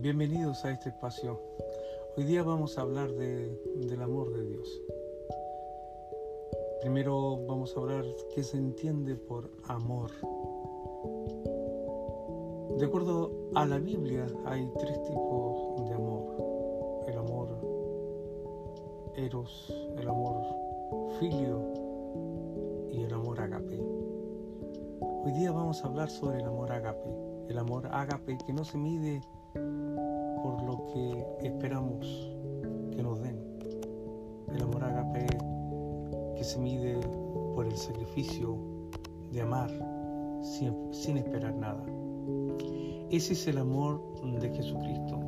Bienvenidos a este espacio. Hoy día vamos a hablar de, del amor de Dios. Primero vamos a hablar qué se entiende por amor. De acuerdo a la Biblia hay tres tipos de amor. El amor eros, el amor filio y el amor agape. Hoy día vamos a hablar sobre el amor agape. El amor agape que no se mide por lo que esperamos que nos den. El amor agape que se mide por el sacrificio de amar sin, sin esperar nada. Ese es el amor de Jesucristo.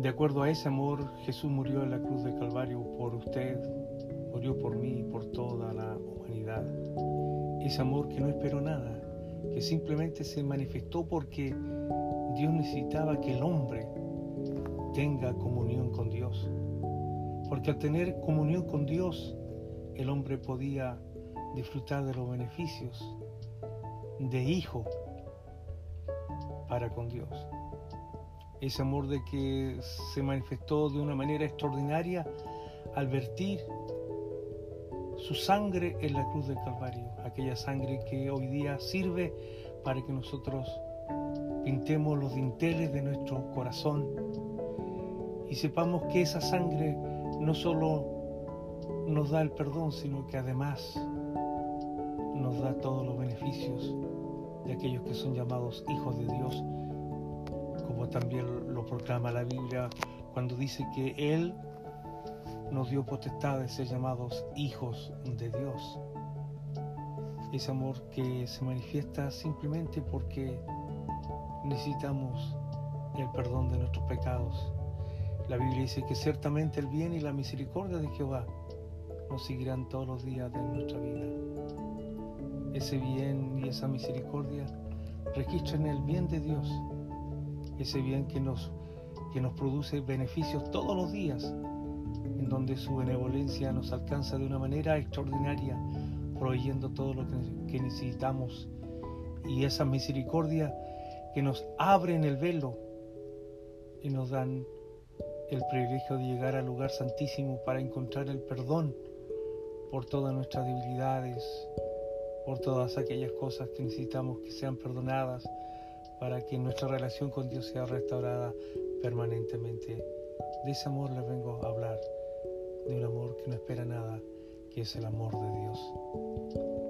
De acuerdo a ese amor, Jesús murió en la cruz de Calvario por usted, murió por mí y por toda la humanidad. Ese amor que no esperó nada, que simplemente se manifestó porque Dios necesitaba que el hombre tenga comunión con Dios. Porque al tener comunión con Dios, el hombre podía disfrutar de los beneficios de hijo para con Dios. Ese amor de que se manifestó de una manera extraordinaria al vertir su sangre en la cruz del Calvario, aquella sangre que hoy día sirve para que nosotros pintemos los dinteles de nuestro corazón y sepamos que esa sangre no solo nos da el perdón, sino que además nos da todos los beneficios de aquellos que son llamados hijos de Dios, como también lo proclama la Biblia cuando dice que Él nos dio potestad de ser llamados hijos de Dios. Ese amor que se manifiesta simplemente porque necesitamos el perdón de nuestros pecados. La Biblia dice que ciertamente el bien y la misericordia de Jehová nos seguirán todos los días de nuestra vida. Ese bien y esa misericordia registran el bien de Dios, ese bien que nos, que nos produce beneficios todos los días, en donde su benevolencia nos alcanza de una manera extraordinaria, proveyendo todo lo que, que necesitamos. Y esa misericordia que nos abren el velo y nos dan el privilegio de llegar al lugar santísimo para encontrar el perdón por todas nuestras debilidades, por todas aquellas cosas que necesitamos que sean perdonadas para que nuestra relación con Dios sea restaurada permanentemente. De ese amor les vengo a hablar, de un amor que no espera nada, que es el amor de Dios.